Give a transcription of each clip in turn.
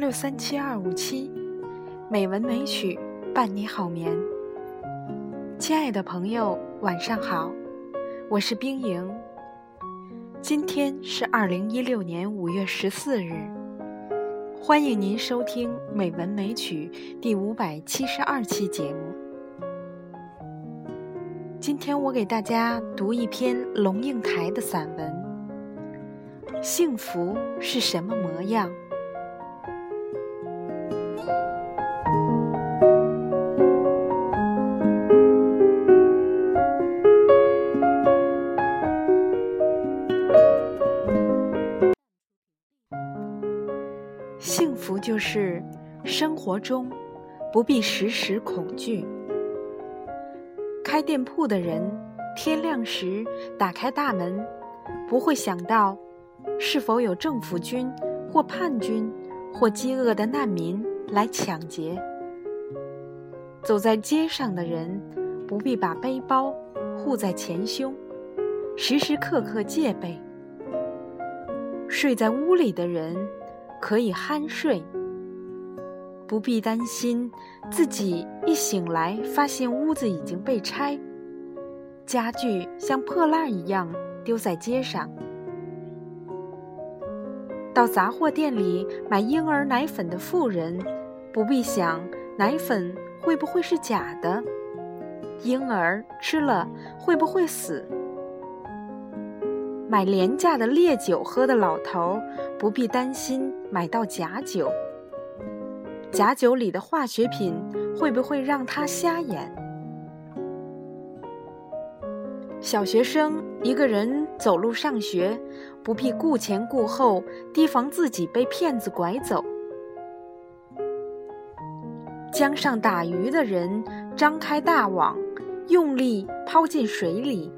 六三七二五七，美文美曲伴你好眠。亲爱的朋友，晚上好，我是冰莹。今天是二零一六年五月十四日，欢迎您收听《美文美曲》第五百七十二期节目。今天我给大家读一篇龙应台的散文。幸福是什么模样？福就是生活中不必时时恐惧。开店铺的人，天亮时打开大门，不会想到是否有政府军或叛军或饥饿的难民来抢劫。走在街上的人，不必把背包护在前胸，时时刻刻戒备。睡在屋里的人，可以酣睡。不必担心自己一醒来发现屋子已经被拆，家具像破烂一样丢在街上。到杂货店里买婴儿奶粉的妇人，不必想奶粉会不会是假的，婴儿吃了会不会死。买廉价的烈酒喝的老头，不必担心买到假酒。假酒里的化学品会不会让他瞎眼？小学生一个人走路上学，不必顾前顾后，提防自己被骗子拐走。江上打鱼的人张开大网，用力抛进水里，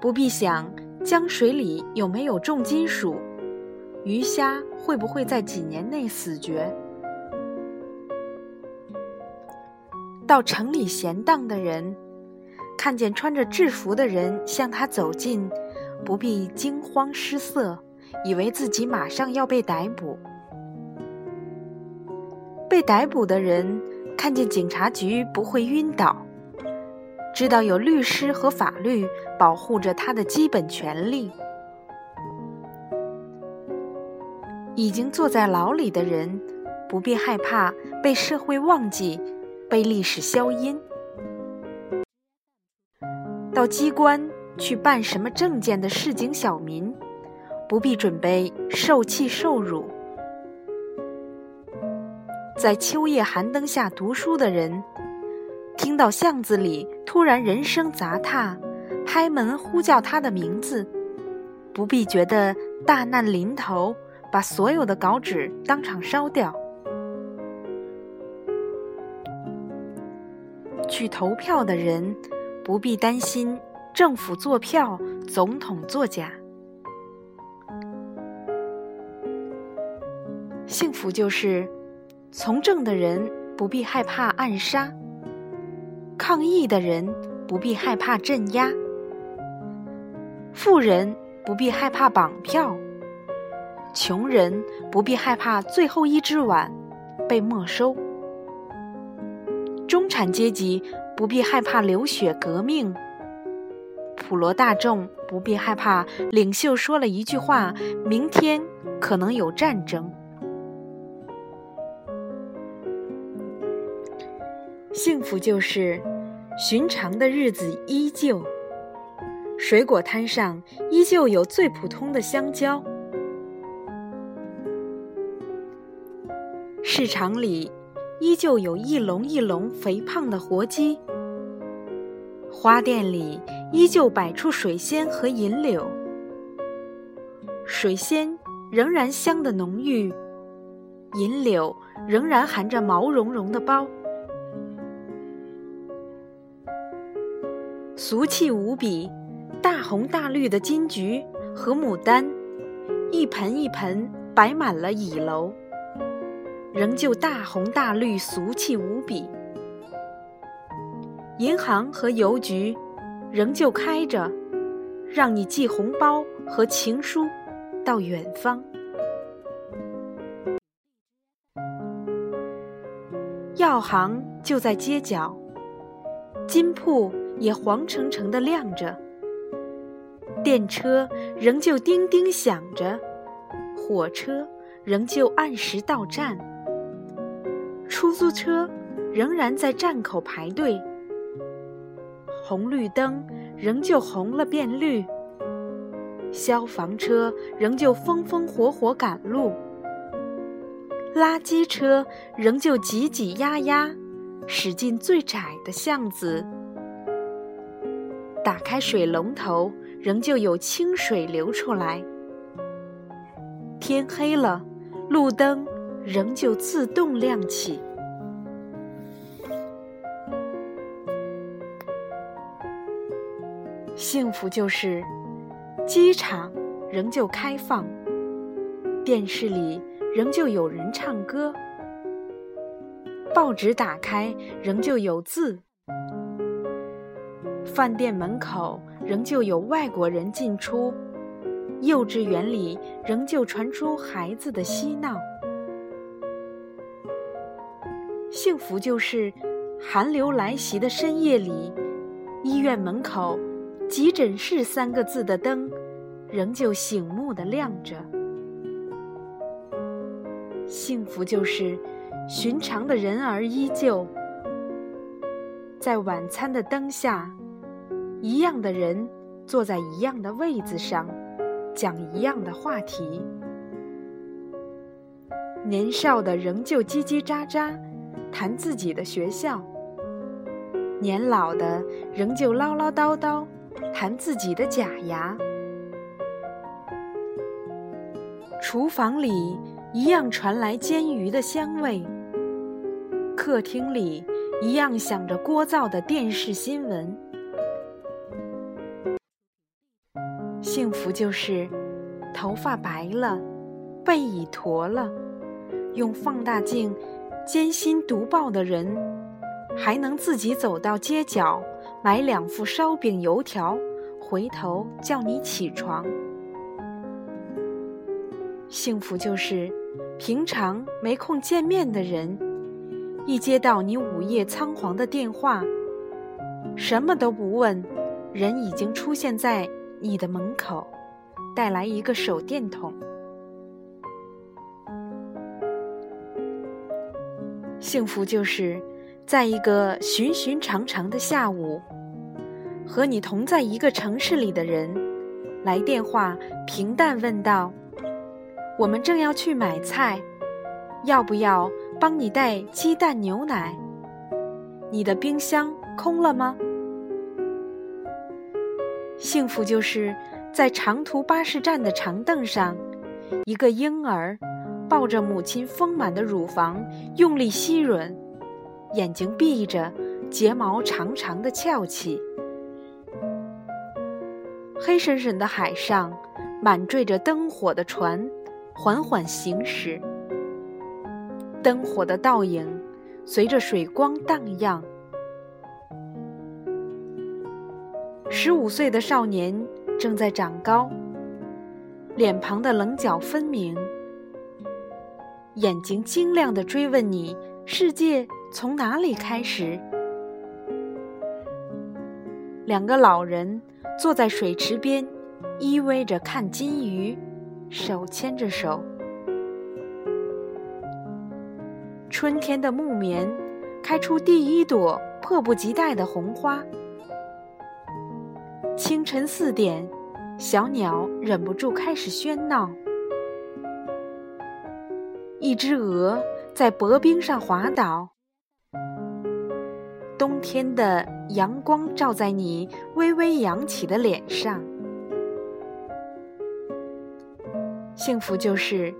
不必想江水里有没有重金属，鱼虾会不会在几年内死绝。到城里闲荡的人，看见穿着制服的人向他走近，不必惊慌失色，以为自己马上要被逮捕。被逮捕的人看见警察局不会晕倒，知道有律师和法律保护着他的基本权利。已经坐在牢里的人，不必害怕被社会忘记。被历史消音，到机关去办什么证件的市井小民，不必准备受气受辱。在秋夜寒灯下读书的人，听到巷子里突然人声杂沓，拍门呼叫他的名字，不必觉得大难临头，把所有的稿纸当场烧掉。去投票的人不必担心政府作票、总统作假。幸福就是从政的人不必害怕暗杀，抗议的人不必害怕镇压，富人不必害怕绑票，穷人不必害怕最后一只碗被没收。中产阶级不必害怕流血革命，普罗大众不必害怕领袖说了一句话，明天可能有战争。幸福就是寻常的日子依旧，水果摊上依旧有最普通的香蕉，市场里。依旧有一笼一笼肥胖的活鸡，花店里依旧摆出水仙和银柳，水仙仍然香的浓郁，银柳仍然含着毛茸茸的苞，俗气无比，大红大绿的金菊和牡丹，一盆一盆摆满了倚楼。仍旧大红大绿，俗气无比。银行和邮局仍旧开着，让你寄红包和情书到远方。药行就在街角，金铺也黄澄澄的亮着，电车仍旧叮叮响着，火车仍旧按时到站，出租车仍然在站口排队，红绿灯仍旧红了变绿，消防车仍旧风风火火赶路。垃圾车仍旧挤挤压压，驶进最窄的巷子。打开水龙头，仍旧有清水流出来。天黑了，路灯仍旧自动亮起。幸福就是，机场仍旧开放，电视里。仍旧有人唱歌，报纸打开仍旧有字，饭店门口仍旧有外国人进出，幼稚园里仍旧传出孩子的嬉闹。幸福就是寒流来袭的深夜里，医院门口“急诊室”三个字的灯仍旧醒目的亮着。幸福就是，寻常的人儿依旧在晚餐的灯下，一样的人坐在一样的位子上，讲一样的话题。年少的仍旧叽叽喳喳谈自己的学校，年老的仍旧唠唠叨叨谈自己的假牙。厨房里。一样传来煎鱼的香味，客厅里一样响着聒噪的电视新闻。幸福就是，头发白了，背已驼了，用放大镜艰辛读报的人，还能自己走到街角买两副烧饼油条，回头叫你起床。幸福就是。平常没空见面的人，一接到你午夜仓皇的电话，什么都不问，人已经出现在你的门口，带来一个手电筒。幸福就是在一个寻寻常常的下午，和你同在一个城市里的人，来电话平淡问道。我们正要去买菜，要不要帮你带鸡蛋、牛奶？你的冰箱空了吗？幸福就是在长途巴士站的长凳上，一个婴儿抱着母亲丰满的乳房，用力吸吮，眼睛闭着，睫毛长长的翘起。黑深深的海上，满缀着灯火的船。缓缓行驶，灯火的倒影随着水光荡漾。十五岁的少年正在长高，脸庞的棱角分明，眼睛晶亮的追问你：世界从哪里开始？两个老人坐在水池边，依偎着看金鱼。手牵着手，春天的木棉开出第一朵迫不及待的红花。清晨四点，小鸟忍不住开始喧闹。一只鹅在薄冰上滑倒。冬天的阳光照在你微微扬起的脸上。幸福就是，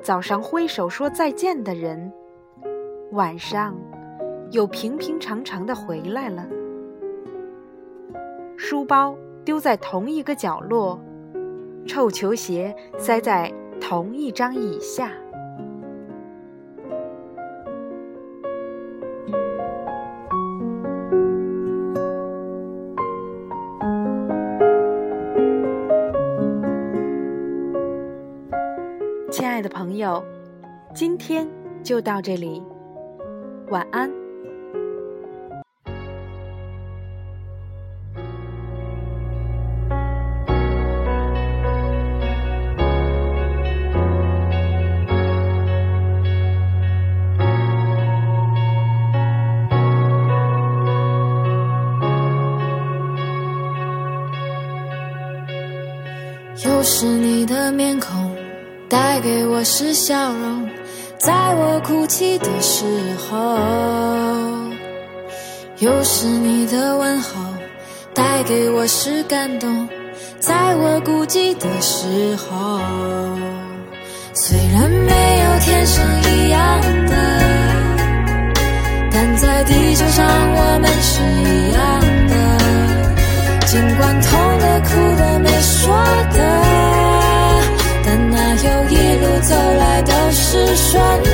早上挥手说再见的人，晚上又平平常常的回来了。书包丢在同一个角落，臭球鞋塞在同一张椅下。亲爱的朋友，今天就到这里。晚安。是笑容，在我哭泣的时候；又是你的问候，带给我是感动，在我孤寂的时候。虽然没有天生一样的，但在地球上我们是一样的，尽管痛的、哭的、转。